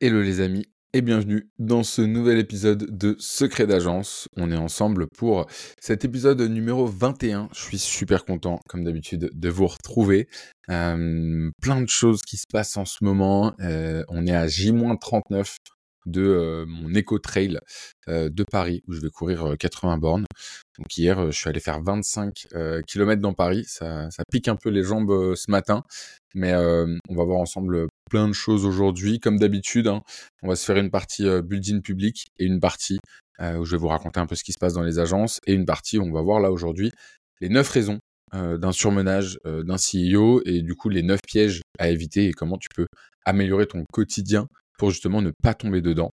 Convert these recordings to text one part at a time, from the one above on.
Hello les amis et bienvenue dans ce nouvel épisode de Secret d'agence. On est ensemble pour cet épisode numéro 21. Je suis super content comme d'habitude de vous retrouver. Euh, plein de choses qui se passent en ce moment. Euh, on est à J-39 de euh, mon Eco Trail de Paris où je vais courir 80 bornes. Donc hier, je suis allé faire 25 km dans Paris. Ça, pique un peu les jambes ce matin, mais on va voir ensemble plein de choses aujourd'hui. Comme d'habitude, hein, on va se faire une partie euh, building public et une partie euh, où je vais vous raconter un peu ce qui se passe dans les agences et une partie où on va voir là aujourd'hui les neuf raisons euh, d'un surmenage d'un CEO et du coup les neuf pièges à éviter et comment tu peux améliorer ton quotidien pour justement ne pas tomber dedans.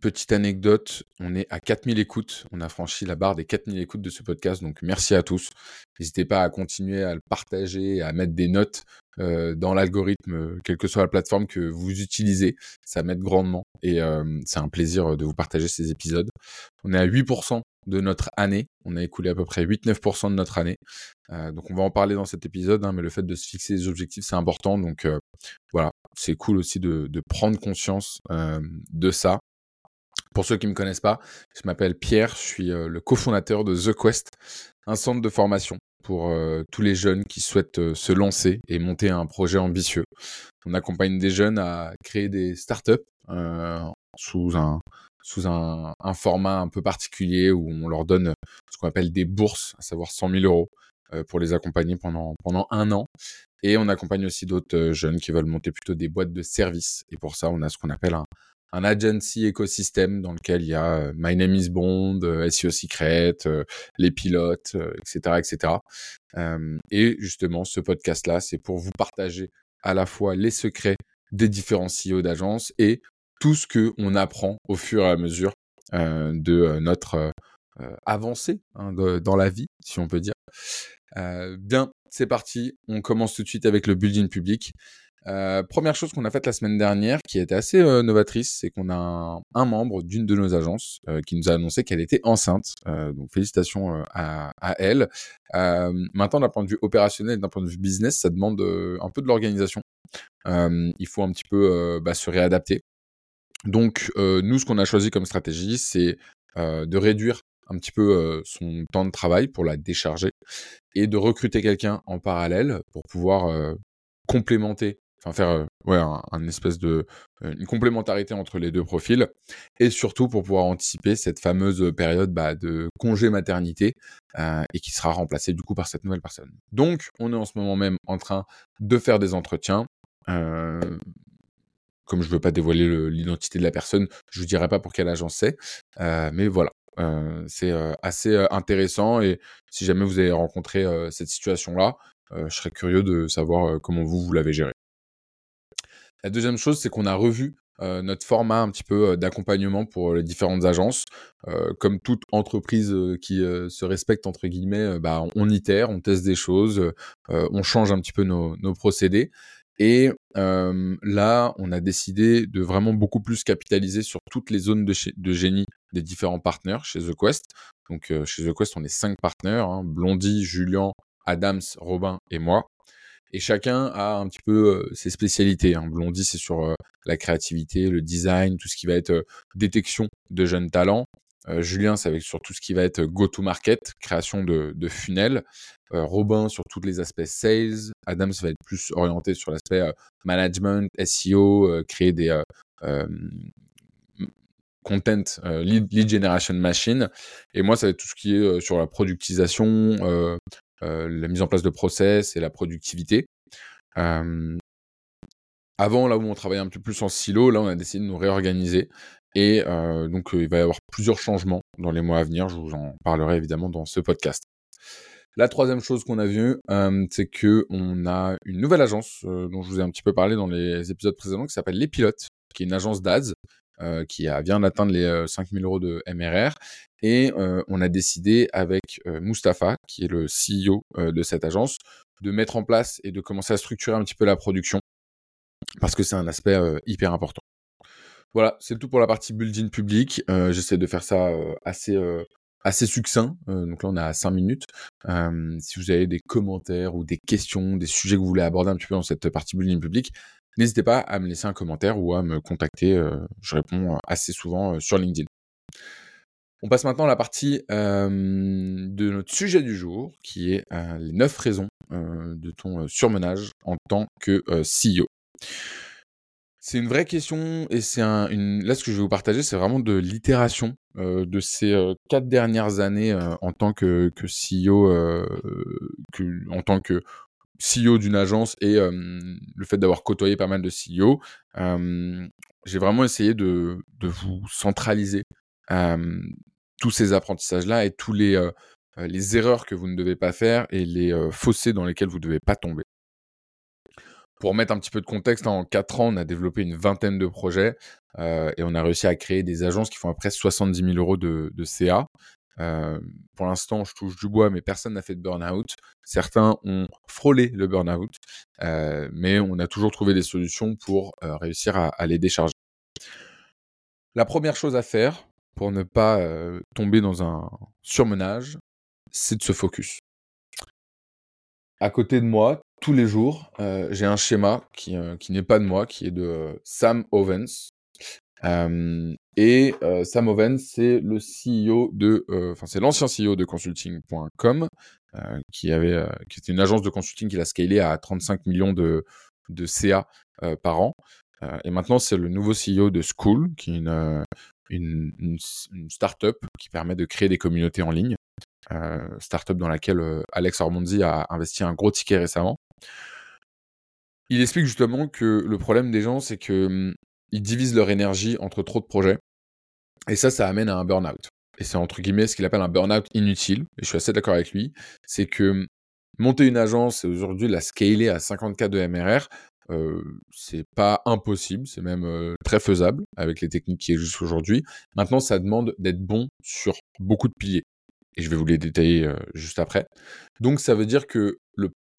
Petite anecdote, on est à 4000 écoutes. On a franchi la barre des 4000 écoutes de ce podcast. Donc merci à tous. N'hésitez pas à continuer à le partager, à mettre des notes euh, dans l'algorithme, euh, quelle que soit la plateforme que vous utilisez. Ça m'aide grandement et euh, c'est un plaisir de vous partager ces épisodes. On est à 8% de notre année. On a écoulé à peu près 8-9% de notre année. donc on va en parler dans cet épisode, hein, mais le fait de se fixer des objectifs, c'est important. Donc voilà, c'est cool aussi de prendre conscience de ça. Pour ceux qui ne me connaissent pas, je m'appelle Pierre, je suis euh, le cofondateur de The Quest, un centre de formation pour euh, tous les jeunes qui souhaitent euh, se lancer et monter un projet ambitieux. On accompagne des jeunes à créer des startups sous un sous un, format un peu particulier où on leur donne ce qu'on appelle des bourses, à savoir 100 000 euros, pour les accompagner pendant pendant un an. Et on accompagne aussi d'autres jeunes qui veulent monter plutôt des boîtes de services. Et pour ça, on a ce qu'on appelle un, un agency écosystème dans lequel il y a euh, My Name is Bond, euh, SEO Secret, euh, les pilotes, etc., etc. et justement, ce podcast-là, c'est pour vous partager à la fois les secrets des différents CEO d'agences et tout ce que on apprend au fur et à mesure de notre avancée hein, dans la vie, si on peut dire. bien, c'est parti. On commence tout de suite avec le building public. Euh, première chose qu'on a faite la semaine dernière, qui été assez euh, novatrice, c'est qu'on a un, membre d'une de nos agences euh, qui nous a annoncé qu'elle était enceinte. donc félicitations à, elle. maintenant, d'un point de vue opérationnel, d'un point de vue business, ça demande un peu de l'organisation. il faut un petit peu bah, se réadapter. Donc nous, ce qu'on a choisi comme stratégie, c'est de réduire un petit peu son temps de travail pour la décharger et de recruter quelqu'un en parallèle pour pouvoir complémenter enfin faire euh, ouais, un, espèce de euh, une complémentarité entre les deux profils et surtout pour pouvoir anticiper cette fameuse période bah, de congé maternité euh, et qui sera remplacée du coup par cette nouvelle personne. Donc on est en ce moment même en train de faire des entretiens. comme je veux pas dévoiler l'identité de la personne, je vous dirai pas pour quelle agence c'est, mais voilà, c'est assez intéressant et si jamais vous avez rencontré cette situation-là, je serais curieux de savoir comment vous, vous l'avez géré. La deuxième chose, c'est qu'on a revu euh, notre format un petit peu euh, d'accompagnement pour les différentes agences. Euh, comme toute entreprise qui se respecte, entre guillemets, bah, on itère, on teste des choses, on change un petit peu nos, procédés. Et là, on a décidé de vraiment beaucoup plus capitaliser sur toutes les zones de, génie des différents partenaires chez The Quest. Donc chez The Quest, on est cinq partenaires, hein, Blondie, Julien, Adams, Robin et moi et chacun a un petit peu ses spécialités. Hein. Blondie, c'est sur la créativité, le design, tout ce qui va être détection de jeunes talents. Julien, c'est avec sur tout ce qui va être go-to-market, création de, de funnels. Robin, sur tous les aspects sales. Adams va être plus orienté sur l'aspect management, SEO, créer des content, lead, lead, generation machine. Et moi, ça va être tout ce qui est sur la productisation, la mise en place de process et la productivité. avant, là où on travaillait un peu plus en silo, là, on a décidé de nous réorganiser. Et euh, donc, il va y avoir plusieurs changements dans les mois à venir. Je vous en parlerai évidemment dans ce podcast. La troisième chose qu'on a vue, c'est que on a une nouvelle agence dont je vous ai un petit peu parlé dans les épisodes précédents qui s'appelle Les Pilotes, qui est une agence d'ADS euh, qui vient d'atteindre les 5000 euros de MRR et on a décidé avec Mustapha, qui est le CEO de cette agence, de mettre en place et de commencer à structurer un petit peu la production parce que c'est un aspect hyper important. Voilà, c'est tout pour la partie building public. J'essaie de faire ça assez assez succinct. donc là, on à 5 minutes. si vous avez des commentaires ou des questions, des sujets que vous voulez aborder un petit peu dans cette partie bullying public, n'hésitez pas à me laisser un commentaire ou à me contacter. je réponds assez souvent sur LinkedIn. On passe maintenant à la partie de notre sujet du jour, qui est les 9 raisons de ton surmenage en tant que CEO. C'est une vraie question et c'est un, une... là ce que je vais vous partager, c'est vraiment de l'itération de ces quatre dernières années en tant que, CEO, en tant que CEO d'une agence et le fait d'avoir côtoyé pas mal de CEO, j'ai vraiment essayé de, de vous centraliser tous ces apprentissages-là et tous les, les erreurs que vous ne devez pas faire et les fossés dans lesquels vous ne devez pas tomber. Pour mettre un petit peu de contexte, en 4 ans, on a développé une vingtaine de projets et on a réussi à créer des agences qui font à près 70 000 euros de, de CA. pour l'instant, je touche du bois, mais personne n'a fait de burn-out. Certains ont frôlé le burn-out, mais on a toujours trouvé des solutions pour réussir à, à, les décharger. La première chose à faire, pour ne pas tomber dans un surmenage, c'est de se focus. À côté de moi, tous les jours, j'ai un schéma qui, qui n'est pas de moi, qui est de Sam Ovens. et Sam Ovens, c'est le CEO de, enfin c'est l'ancien CEO de consulting.com, qui avait, qui était une agence de consulting qu'il a scalé à 35 millions de, de CA par an. et maintenant, c'est le nouveau CEO de School, qui est une, une, une, startup qui permet de créer des communautés en ligne. Euh, startup dans laquelle euh, Alex Ormondi a investi un gros ticket récemment. Il explique justement que le problème des gens, c'est que hum, ils divisent leur énergie entre trop de projets. Et ça, ça amène à un burn-out. Et c'est entre guillemets ce qu'il appelle un burn-out inutile. Et je suis assez d'accord avec lui. C'est que hum, monter une agence et aujourd'hui la scaler à 50K de MRR, c'est pas impossible, c'est même très faisable avec les techniques qui existent aujourd'hui. Maintenant, ça demande d'être bon sur beaucoup de piliers. Et je vais vous les détailler juste après. Donc, ça veut dire que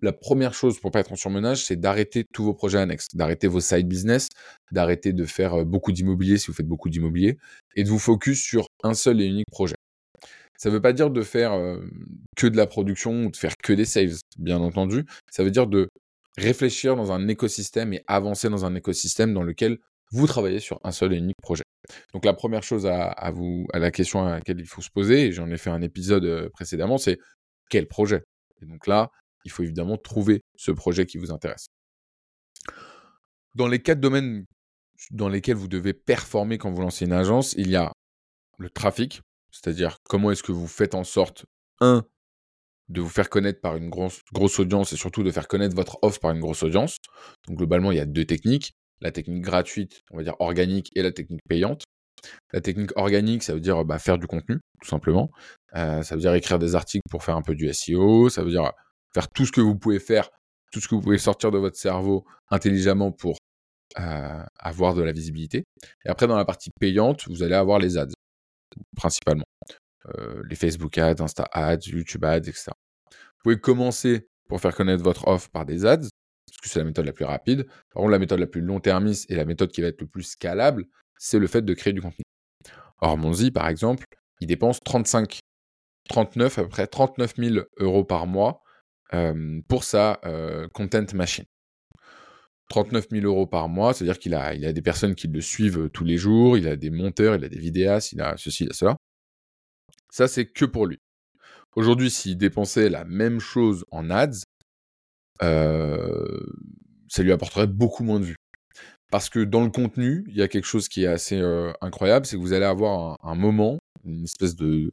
la première chose pour pas être en surmenage, c'est d'arrêter tous vos projets annexes, d'arrêter vos side business, d'arrêter de faire beaucoup d'immobilier si vous faites beaucoup d'immobilier, et de vous focus sur un seul et unique projet. Ça ne veut pas dire de faire que de la production ou de faire que des sales, bien entendu. Ça veut dire de réfléchir dans un écosystème et avancer dans un écosystème dans lequel vous travaillez sur un seul et unique projet. Donc la première chose à, vous, à la question à laquelle il faut se poser, et j'en ai fait un épisode euh, précédemment, c'est quel projet? Et donc là, il faut évidemment trouver ce projet qui vous intéresse. Dans les quatre domaines dans lesquels vous devez performer quand vous lancez une agence, il y a le trafic, c'est-à-dire comment est-ce que vous faites en sorte, un, de vous faire connaître par une grosse, grosse audience et surtout de faire connaître votre offre par une grosse audience. Donc globalement, il y a deux techniques. La technique gratuite, on va dire organique, et la technique payante. La technique organique, ça veut dire bah, faire du contenu, tout simplement. Euh, ça veut dire écrire des articles pour faire un peu du SEO. Ça veut dire faire tout ce que vous pouvez faire, tout ce que vous pouvez sortir de votre cerveau intelligemment pour euh, avoir de la visibilité. Et après, dans la partie payante, vous allez avoir les ads, principalement. Euh, les Facebook ads, Insta ads, YouTube ads, etc. Vous pouvez commencer pour faire connaître votre offre par des ads, parce que c'est la méthode la plus rapide. Par contre, la méthode la plus long-termiste et la méthode qui va être le plus scalable, c'est le fait de créer du contenu. Or, Monzi, par exemple, il dépense 35, 39, à peu près 39 000 euros par mois pour sa content machine. 39 000 euros par mois, c'est-à-dire qu'il a, a des personnes qui le suivent tous les jours, il a des monteurs, il a des vidéastes, il a ceci, il a cela. Ça, c'est que pour lui. Aujourd'hui, s'il dépensait la même chose en ads, euh, ça lui apporterait beaucoup moins de vues. Parce que dans le contenu, il y a quelque chose qui est assez euh, incroyable, c'est que vous allez avoir un, moment, une espèce de,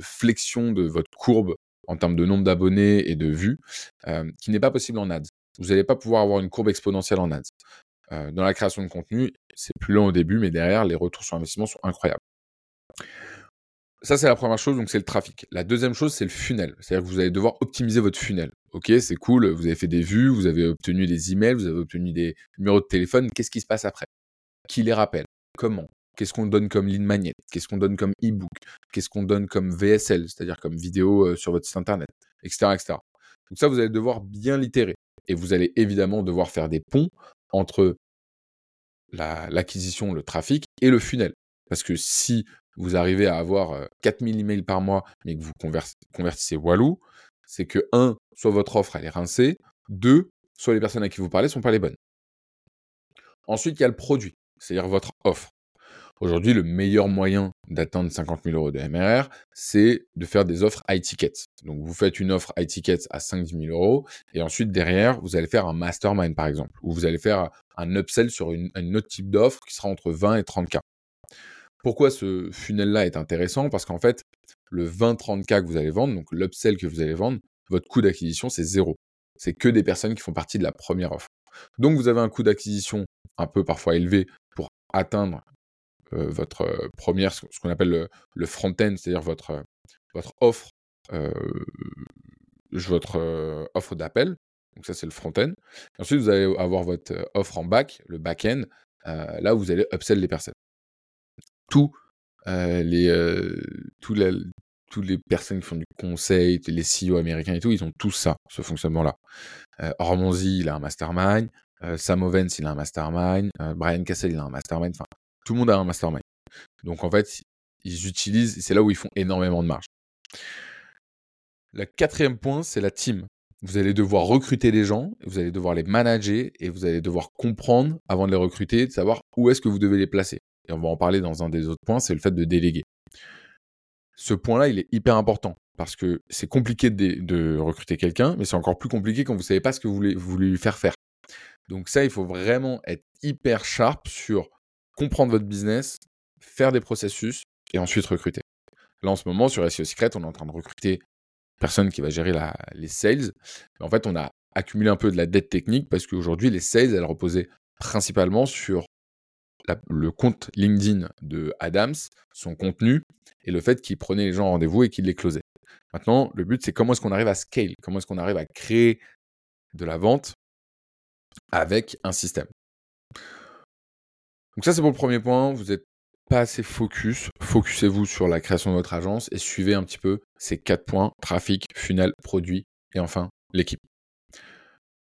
flexion de votre courbe en termes de nombre d'abonnés et de vues, euh, qui n'est pas possible en ads. Vous n'allez pas pouvoir avoir une courbe exponentielle en ads. dans la création de contenu, c'est plus long au début, mais derrière, les retours sur investissement sont incroyables. Ça, c'est la première chose, donc c'est le trafic. La deuxième chose, c'est le funnel. C'est-à-dire que vous allez devoir optimiser votre funnel. Ok, c'est cool, vous avez fait des vues, vous avez obtenu des emails, vous avez obtenu des numéros de téléphone. Qu'est-ce qui se passe après? Qui les rappelle? Comment? Qu'est-ce qu'on donne comme lead magnet Qu'est-ce qu'on donne comme e-book? Qu'est-ce qu'on donne comme VSL, c'est-à-dire comme vidéo euh, sur votre site internet, etc., etc. Donc ça, vous allez devoir bien l'itérer. Et vous allez évidemment devoir faire des ponts entre l'acquisition, le trafic et le funnel. Parce que si vous arrivez à avoir 4000 emails par mois, mais que vous convertissez Walou, c'est que, un, soit votre offre, elle est rincée, deux, soit les personnes à qui vous parlez ne sont pas les bonnes. Ensuite, il y a le produit, c'est-à-dire votre offre. Aujourd'hui, le meilleur moyen d'atteindre 50 000 euros de MRR, c'est de faire des offres high tickets. Donc, vous faites une offre high tickets à 5-10 000 euros et ensuite, derrière, vous allez faire un mastermind, par exemple, ou vous allez faire un upsell sur une, un autre type d'offre qui sera entre 20 et 30 k. Pourquoi ce funnel-là est intéressant? Parce qu'en fait, le 20-30 k que vous allez vendre, donc l'upsell que vous allez vendre, votre coût d'acquisition, c'est zéro. C'est que des personnes qui font partie de la première offre. Donc, vous avez un coût d'acquisition un peu parfois élevé pour atteindre euh, votre euh, première, ce qu'on appelle le, front-end, c'est-à-dire votre, euh, offre, votre offre d'appel. Donc ça, c'est le front-end. Ensuite, vous allez avoir votre offre en back, le back-end, là où vous allez upsell les personnes. Tous les, toutes les personnes qui font du conseil, les CEO américains et tout, ils ont tous ça, ce fonctionnement-là. Euh, il a un mastermind. Sam Ovens, il a un mastermind. Brian Cassell, il a un mastermind. Enfin, tout le monde a un mastermind. Donc en fait, ils utilisent, c'est là où ils font énormément de marge. Le quatrième point, c'est la team. Vous allez devoir recruter des gens, vous allez devoir les manager et vous allez devoir comprendre avant de les recruter, de savoir où est-ce que vous devez les placer. Et on va en parler dans un des autres points, c'est le fait de déléguer. Ce point-là, il est hyper important parce que c'est compliqué de, recruter quelqu'un, mais c'est encore plus compliqué quand vous ne savez pas ce que vous voulez, lui faire faire. Donc ça, il faut vraiment être hyper sharp sur comprendre votre business, faire des processus et ensuite recruter. Là, en ce moment, sur SEO Secret, on est en train de recruter personne qui va gérer les sales. En fait, on a accumulé un peu de la dette technique parce qu'aujourd'hui, les sales, elles reposaient principalement sur le compte LinkedIn de Adams, son contenu et le fait qu'il prenait les gens en rendez-vous et qu'il les closait. Maintenant, le but, c'est comment est-ce qu'on arrive à scale, comment est-ce qu'on arrive à créer de la vente avec un système? Donc ça, c'est pour le premier point. Vous n'êtes pas assez focus. Focusez-vous sur la création de votre agence et suivez un petit peu ces quatre points, trafic, funnel, produit et enfin l'équipe.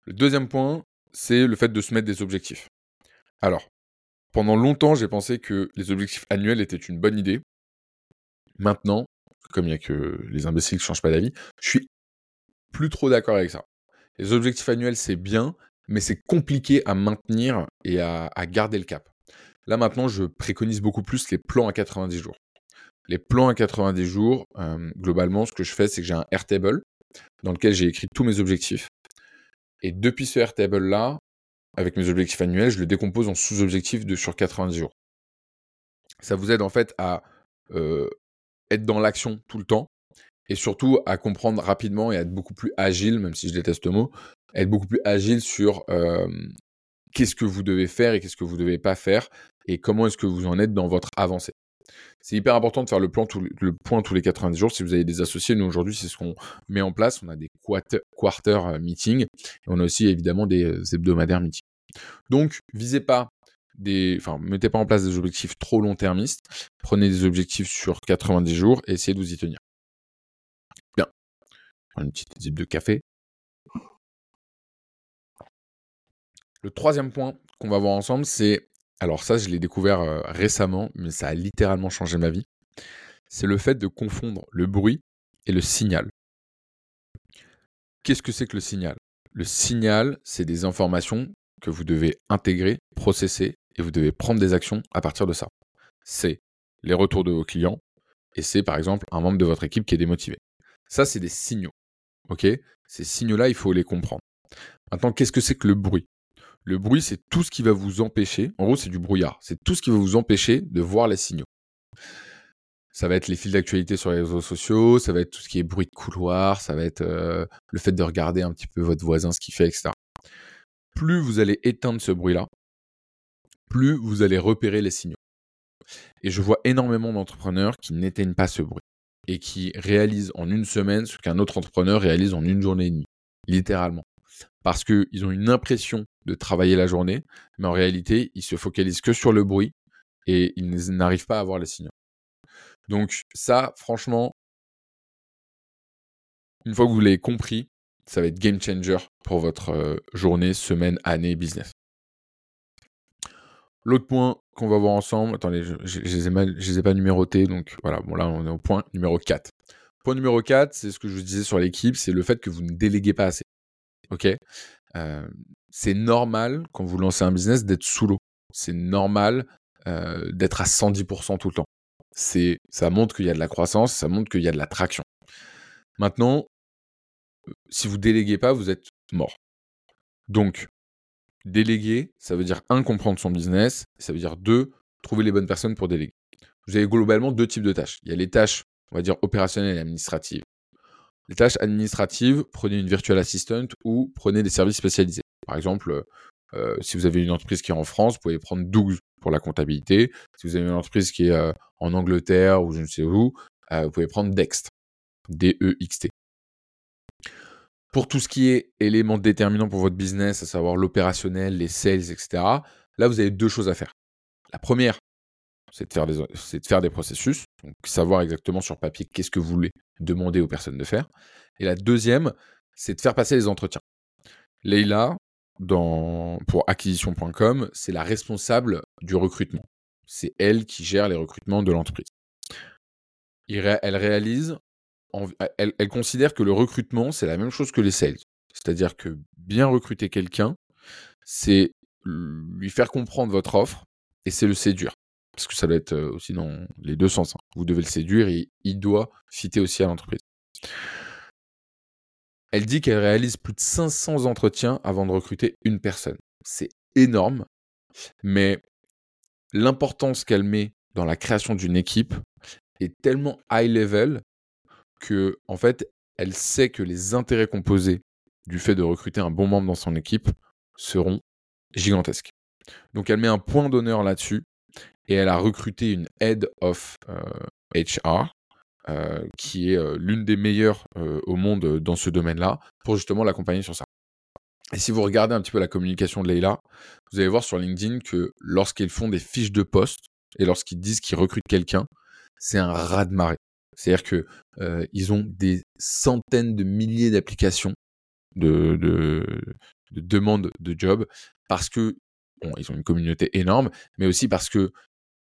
Le deuxième point, c'est le fait de se mettre des objectifs. Alors, pendant longtemps, j'ai pensé que les objectifs annuels étaient une bonne idée. Maintenant, comme il n'y a que les imbéciles qui ne changent pas d'avis, je suis plus trop d'accord avec ça. Les objectifs annuels, c'est bien, mais c'est compliqué à maintenir et à, garder le cap. Là maintenant, je préconise beaucoup plus les plans à 90 jours. Les plans à 90 jours, euh, globalement, ce que je fais, c'est que j'ai un Airtable dans lequel j'ai écrit tous mes objectifs. Et depuis ce Airtable-là, avec mes objectifs annuels, je le décompose en sous-objectifs de sur 90 jours. Ça vous aide en fait à euh, être dans l'action tout le temps et surtout à comprendre rapidement et à être beaucoup plus agile, même si je déteste le mot, être beaucoup plus agile sur euh, qu'est-ce que vous devez faire et qu'est-ce que vous devez pas faire et comment est-ce que vous en êtes dans votre avancée. C'est hyper important de faire le, plan le point tous les 90 jours. Si vous avez des associés, nous aujourd'hui, c'est ce qu'on met en place. On a des quarter, quarter euh, meetings et on a aussi évidemment des hebdomadaires meetings. Donc, visez pas des, enfin, mettez pas en place des objectifs trop long-termistes. Prenez des objectifs sur 90 jours et essayez de vous y tenir. Bien. Une petite zip de café. Le troisième point qu'on va voir ensemble, c'est alors ça, je l'ai découvert euh, récemment, mais ça a littéralement changé ma vie. C'est le fait de confondre le bruit et le signal. Qu'est-ce que c'est que le signal? Le signal, c'est des informations que vous devez intégrer, processer, et vous devez prendre des actions à partir de ça. C'est les retours de vos clients, et c'est par exemple un membre de votre équipe qui est démotivé. Ça, c'est des signaux. OK? Ces signaux-là, il faut les comprendre. Maintenant, qu'est-ce que c'est que le bruit? Le bruit, c'est tout ce qui va vous empêcher, en gros c'est du brouillard, c'est tout ce qui va vous empêcher de voir les signaux. Ça va être les fils d'actualité sur les réseaux sociaux, ça va être tout ce qui est bruit de couloir, ça va être euh, le fait de regarder un petit peu votre voisin, ce qu'il fait, etc. Plus vous allez éteindre ce bruit-là, plus vous allez repérer les signaux. Et je vois énormément d'entrepreneurs qui n'éteignent pas ce bruit et qui réalisent en une semaine ce qu'un autre entrepreneur réalise en une journée et demie, littéralement parce qu'ils ont une impression de travailler la journée, mais en réalité, ils se focalisent que sur le bruit et ils n'arrivent pas à voir les signaux. Donc ça, franchement, une fois que vous l'avez compris, ça va être game changer pour votre euh, journée, semaine, année, business. L'autre point qu'on va voir ensemble, attendez, je, je, les ai les ai pas numérotés, donc voilà, bon là on est au point numéro 4. Point numéro 4, c'est ce que je vous disais sur l'équipe, c'est le fait que vous ne déléguez pas assez. Ok? Euh, C'est normal, quand vous lancez un business, d'être sous l'eau. C'est normal euh, d'être à 110% tout le temps. Ça montre qu'il y a de la croissance, ça montre qu'il y a de la traction. Maintenant, si vous déléguez pas, vous êtes mort. Donc, déléguer, ça veut dire un, comprendre son business, ça veut dire deux, trouver les bonnes personnes pour déléguer. Vous avez globalement deux types de tâches. Il y a les tâches, on va dire, opérationnelles et administratives. Les tâches administratives, prenez une virtual assistant ou prenez des services spécialisés. Par exemple, euh, si vous avez une entreprise qui est en France, vous pouvez prendre 12 pour la comptabilité. Si vous avez une entreprise qui est euh, en Angleterre ou je ne sais où, euh, vous pouvez prendre Dext. D-E-X-T. Pour tout ce qui est éléments déterminants pour votre business, à savoir l'opérationnel, les sales, etc., là, vous avez deux choses à faire. La première, c'est de, faire des, processus, donc savoir exactement sur papier qu'est-ce que vous voulez demander aux personnes de faire. Et la deuxième, c'est de faire passer les entretiens. Dans, pour acquisition.com, c'est la responsable du recrutement. C'est elle qui gère les recrutements de l'entreprise. Elle réalise elle, considère que le recrutement, c'est la même chose que les sales. C'est-à-dire que bien recruter quelqu'un, c'est lui faire comprendre votre offre et c'est le séduire. Parce que ça doit être aussi dans les deux sens. Hein. Vous devez le séduire et il doit fitter aussi à l'entreprise. Elle dit qu'elle réalise plus de 500 entretiens avant de recruter une personne. C'est énorme, mais l'importance qu'elle met dans la création d'une équipe est tellement high level que, en fait, elle sait que les intérêts composés du fait de recruter un bon membre dans son équipe seront gigantesques. Donc elle met un point d'honneur là-dessus et elle a recruté une head of HR euh, euh, qui est euh, l'une des meilleures au monde dans ce domaine-là pour justement l'accompagner sur ça. Et si vous regardez un petit peu la communication de Leila, vous allez voir sur LinkedIn que lorsqu'ils font des fiches de poste et lorsqu'ils disent qu'ils recrutent quelqu'un, c'est un raz de marée. C'est-à-dire que euh, ils ont des centaines de milliers d'applications de, de, de, demandes de job parce que bon, ils ont une communauté énorme, mais aussi parce que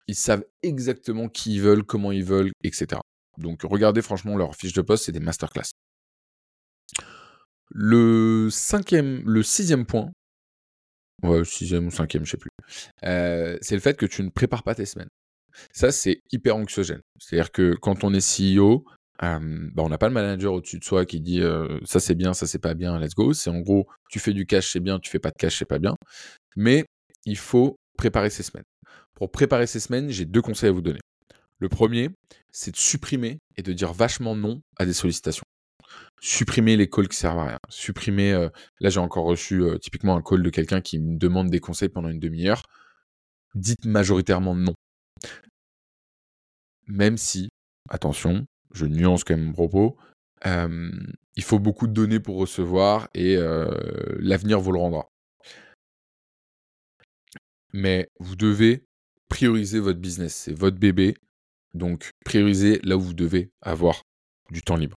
ils savent exactement qui ils veulent, comment ils veulent, etc. Donc regardez franchement leurs fiches de poste, c'est des masterclass. Le cinquième, le sixième point, ouais, sixième ou cinquième, je sais plus, euh, c'est le fait que tu ne prépares pas tes semaines. Ça, c'est hyper anxiogène. C'est-à-dire que quand on est CEO, bah, on n'a pas le manager au-dessus de soi qui dit ça c'est bien, ça c'est pas bien, let's go. C'est en gros, tu fais du cash, c'est bien, tu fais pas de cash, c'est pas bien. Mais il faut préparer ses semaines. Pour préparer ces semaines, j'ai deux conseils à vous donner. Le premier, c'est de supprimer et de dire vachement non à des sollicitations. Supprimer les calls qui servent à rien. Supprimer. là, j'ai encore reçu typiquement un call de quelqu'un qui me demande des conseils pendant une demi-heure. Dites majoritairement non. Même si, attention, je nuance quand même mon propos, il faut beaucoup de données pour recevoir et l'avenir vous le rendra. Mais vous devez prioriser votre business, c'est votre bébé, donc priorisez là où vous devez avoir du temps libre.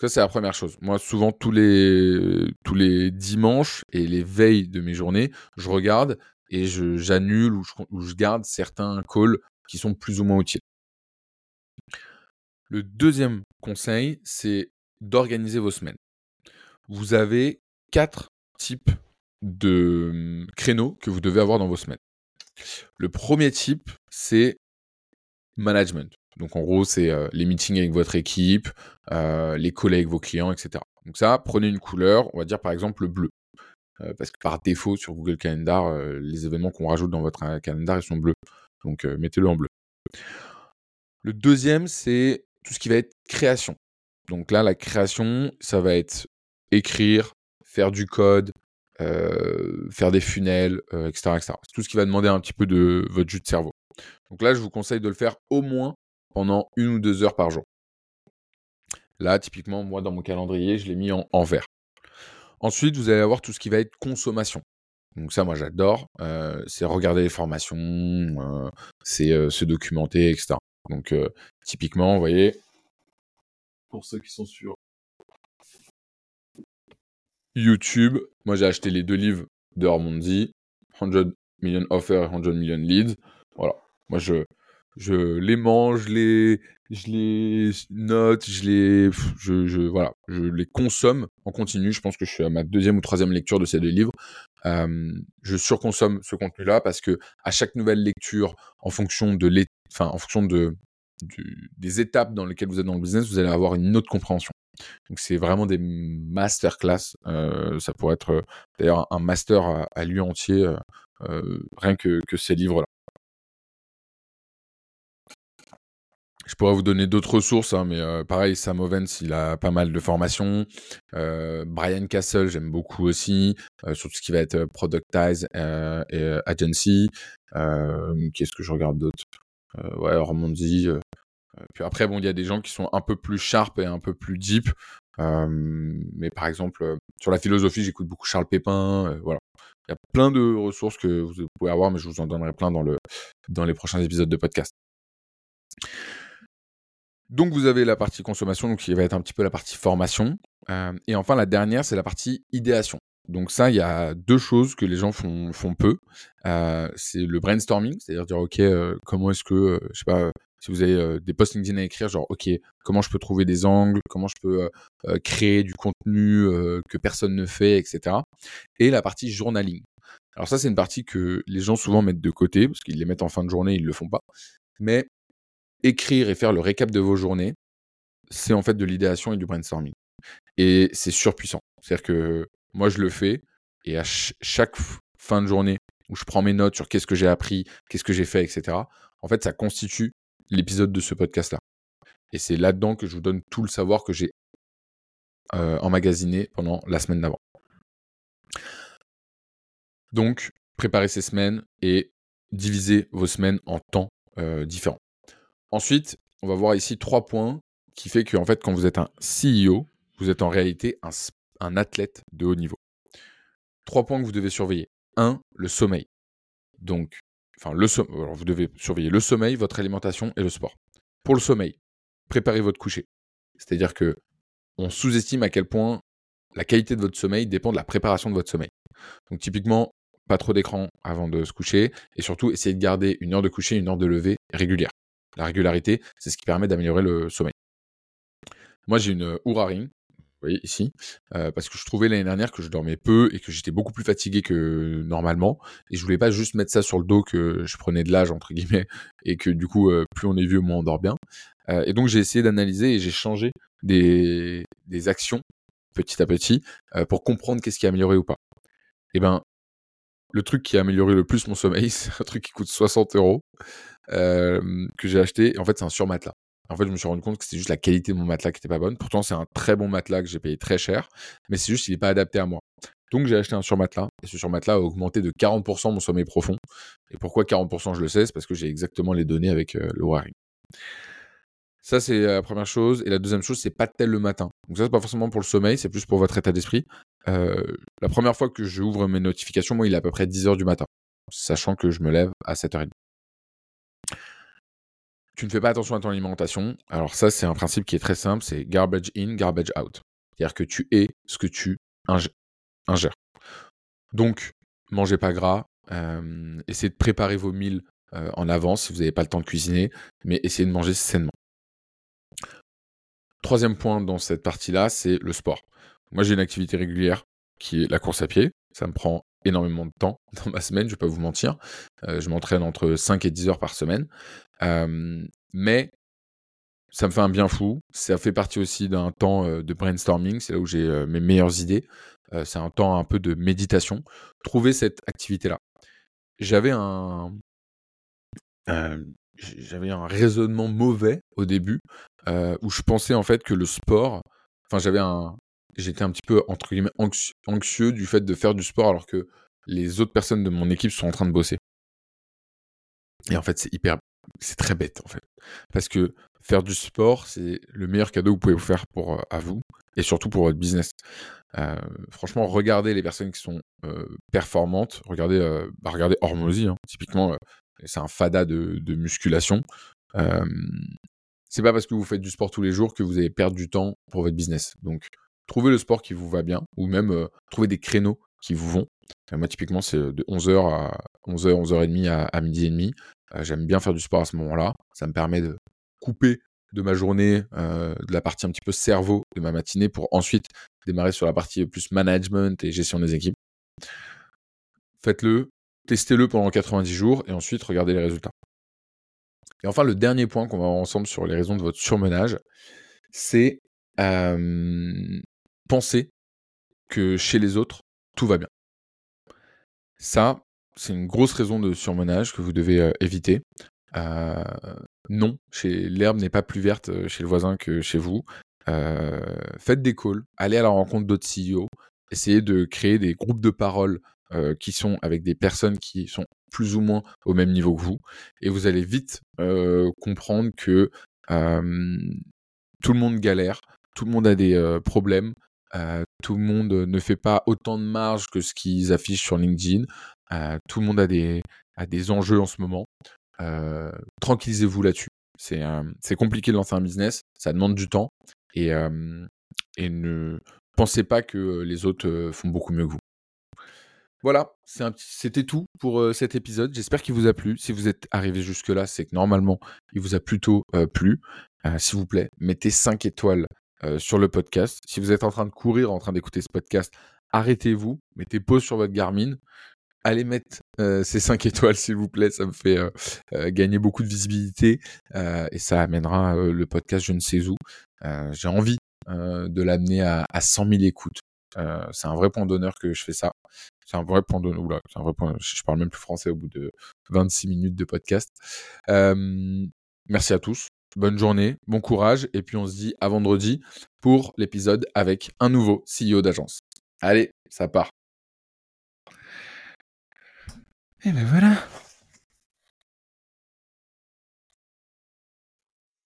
Ça, c'est la première chose. Moi, souvent, tous les, dimanches et les veilles de mes journées, je regarde et j'annule ou, ou je garde certains calls qui sont plus ou moins utiles. Le deuxième conseil, c'est d'organiser vos semaines. Vous avez quatre types de mmh, créneaux que vous devez avoir dans vos semaines. Le premier type, c'est management. Donc en gros, c'est euh, les meetings avec votre équipe, euh, les collègues vos clients, etc. Donc ça, prenez une couleur, on va dire par exemple le bleu. Euh, parce que par défaut, sur Google Calendar, les événements qu'on rajoute dans votre calendar, ils sont bleus. Donc mettez-le en bleu. Le deuxième, c'est tout ce qui va être création. Donc là, la création, ça va être écrire, faire du code, euh, faire des funnels, etc., euh, etc. C'est tout ce qui va demander un petit peu de votre jus de cerveau. Donc là, je vous conseille de le faire au moins pendant une ou deux heures par jour. Là, typiquement, moi, dans mon calendrier, je l'ai mis en, vert. Ensuite, vous allez avoir tout ce qui va être consommation. Donc ça, moi, j'adore. Euh, c'est regarder les formations, c'est se documenter, etc. Donc, typiquement, vous voyez, pour ceux qui sont sur YouTube, moi j'ai acheté les deux livres de Hormondi, 100 million offers, 100 million leads. Voilà. Moi, je, je les mange, je les, je les note, je les, je, je, voilà, je les consomme en continu. Je pense que je suis à ma deuxième ou troisième lecture de ces deux livres. Euh, je surconsomme ce contenu-là parce que à chaque nouvelle lecture, en fonction de enfin, en fonction de, des étapes dans lesquelles vous êtes dans le business, vous allez avoir une autre compréhension. Donc c'est vraiment des masterclass. Euh, ça pourrait être euh, d'ailleurs un master à, lui entier, euh, rien que, ces livres-là. Je pourrais vous donner d'autres ressources, hein, mais pareil, Sam Ovens, il a pas mal de formations. Brian Castle, j'aime beaucoup aussi, sur tout ce qui va être Productize et Agency. Qu'est-ce que je regarde d'autre? Ouais, Ormondi, puis après, bon, il y a des gens qui sont un peu plus sharp et un peu plus deep. mais par exemple, sur la philosophie, j'écoute beaucoup Charles Pépin. voilà. Il y a plein de ressources que vous pouvez avoir, mais je vous en donnerai plein dans, le, dans les prochains épisodes de podcast. Donc vous avez la partie consommation, donc qui va être un petit peu la partie formation. et enfin, la dernière, c'est la partie idéation. Donc ça, il y a deux choses que les gens font, font peu. c'est le brainstorming, c'est-à-dire dire, OK, comment est-ce que, je sais pas, si vous avez euh, des posts LinkedIn à écrire, genre, OK, comment je peux trouver des angles, comment je peux euh, euh, créer du contenu que personne ne fait, etc. Et la partie journaling. Alors ça, c'est une partie que les gens souvent mettent de côté, parce qu'ils les mettent en fin de journée, ils ne le font pas. Mais écrire et faire le récap de vos journées, c'est en fait de l'idéation et du brainstorming. Et c'est surpuissant. C'est-à-dire que moi, je le fais, et à chaque fin de journée où je prends mes notes sur qu'est-ce que j'ai appris, qu'est-ce que j'ai fait, etc., en fait, ça constitue l'épisode de ce podcast-là. Et c'est là-dedans que je vous donne tout le savoir que j'ai euh, emmagasiné pendant la semaine d'avant. Donc, préparez ces semaines et divisez vos semaines en temps euh, différents. Ensuite, on va voir ici trois points qui fait que, en fait, quand vous êtes un CEO, vous êtes en réalité un, un athlète de haut niveau. Trois points que vous devez surveiller. Un, le sommeil. Donc, enfin le vous devez surveiller le sommeil, votre alimentation et le sport. Pour le sommeil, préparez votre coucher. C'est-à-dire que on sous-estime à quel point la qualité de votre sommeil dépend de la préparation de votre sommeil. Donc typiquement, pas trop d'écran avant de se coucher et surtout essayez de garder une heure de coucher, une heure de lever régulière. La régularité, c'est ce qui permet d'améliorer le sommeil. Moi, j'ai une Oura Ring voyez, ici, euh, parce que je trouvais l'année dernière que je dormais peu et que j'étais beaucoup plus fatigué que normalement. Et je voulais pas juste mettre ça sur le dos que je prenais de l'âge, entre guillemets, et que du coup, euh, plus on est vieux, moins on dort bien. Euh, et donc, j'ai essayé d'analyser et j'ai changé des, des, actions petit à petit pour comprendre qu'est-ce qui a amélioré ou pas. Et ben, le truc qui a amélioré le plus mon sommeil, c'est un truc qui coûte 60 euros que j'ai acheté. En fait, c'est un surmatelas. En fait, je me suis rendu compte que c'était juste la qualité de mon matelas qui n'était pas bonne. Pourtant, c'est un très bon matelas que j'ai payé très cher, mais c'est juste qu'il n'est pas adapté à moi. Donc, j'ai acheté un surmatelas, et ce surmatelas a augmenté de 40% mon sommeil profond. Et pourquoi 40% Je le sais, c'est parce que j'ai exactement les données avec euh, le wiring. Ça, c'est la première chose. Et la deuxième chose, c'est pas tel le matin. Donc, ça, c'est pas forcément pour le sommeil, c'est plus pour votre état d'esprit. Euh, la première fois que j'ouvre mes notifications, moi, il est à peu près 10h du matin, sachant que je me lève à 7h30 tu ne fais pas attention à ton alimentation. Alors ça, c'est un principe qui est très simple, c'est garbage in, garbage out. C'est-à-dire que tu es ce que tu ingères. Donc, mangez pas gras, euh, essayez de préparer vos meals euh, en avance si vous n'avez pas le temps de cuisiner, mais essayez de manger sainement. Troisième point dans cette partie-là, c'est le sport. Moi, j'ai une activité régulière qui est la course à pied. Ça me prend énormément de temps dans ma semaine, je ne vais pas vous mentir. Euh, je m'entraîne entre 5 et 10 heures par semaine. mais ça me fait un bien fou. Ça fait partie aussi d'un temps de brainstorming. C'est là où j'ai mes meilleures idées. c'est un temps un peu de méditation. Trouver cette activité-là. J'avais un, j'avais un raisonnement mauvais au début où je pensais en fait que le sport, enfin j'avais un, j'étais un petit peu entre guillemets anxieux du fait de faire du sport alors que les autres personnes de mon équipe sont en train de bosser. Et en fait, c'est hyper, c'est très bête en fait, parce que faire du sport, c'est le meilleur cadeau que vous pouvez vous faire pour euh, à vous et surtout pour votre business. Euh, franchement, regardez les personnes qui sont euh, performantes. Regardez, bah, regardez Hormozy, hein. typiquement, c'est un fada de, de musculation. c'est pas parce que vous faites du sport tous les jours que vous allez perdre du temps pour votre business. Donc, trouvez le sport qui vous va bien, ou même trouvez des créneaux qui vous vont. moi, typiquement, c'est de 11h à 11h, 11h30 à, à midi et demi. J'aime bien faire du sport à ce moment-là. Ça me permet de couper de ma journée, de la partie un petit peu cerveau de ma matinée pour ensuite démarrer sur la partie plus management et gestion des équipes. Faites-le, testez-le pendant 90 jours et ensuite regardez les résultats. Et enfin, le dernier point qu'on va voir ensemble sur les raisons de votre surmenage, c'est penser que chez les autres, tout va bien. Ça, c'est une grosse raison de surmenage que vous devez éviter. non, l'herbe n'est pas plus verte chez le voisin que chez vous. faites des calls, allez à la rencontre d'autres CEO, essayez de créer des groupes de parole qui sont avec des personnes qui sont plus ou moins au même niveau que vous, et vous allez vite comprendre que tout le monde galère, tout le monde a des problèmes, tout le monde ne fait pas autant de marge que ce qu'ils affichent sur LinkedIn. tout le monde a des, enjeux en ce moment. Tranquillisez-vous là-dessus. C'est compliqué de lancer un business, ça demande du temps et, et ne pensez pas que les autres font beaucoup mieux que vous. Voilà, c'était tout pour cet épisode. J'espère qu'il vous a plu. Si vous êtes arrivé jusque-là, c'est que normalement, il vous a plutôt plu. S'il vous plaît, mettez 5 étoiles sur le podcast. Si vous êtes en train de courir, en train d'écouter ce podcast, arrêtez-vous, mettez pause sur votre Garmin. Allez mettre ces 5 étoiles, s'il vous plaît. Ça me fait gagner beaucoup de visibilité et ça amènera le podcast je ne sais où. J'ai envie de l'amener à, à 100 000 écoutes. c'est un vrai point d'honneur que je fais ça. C'est un vrai point de Oula, un vrai point. Je parle même plus français au bout de 26 minutes de podcast. merci à tous. Bonne journée, bon courage, et puis on se dit à vendredi pour l'épisode avec un nouveau CEO d'agence. Allez, ça part. Et ben voilà.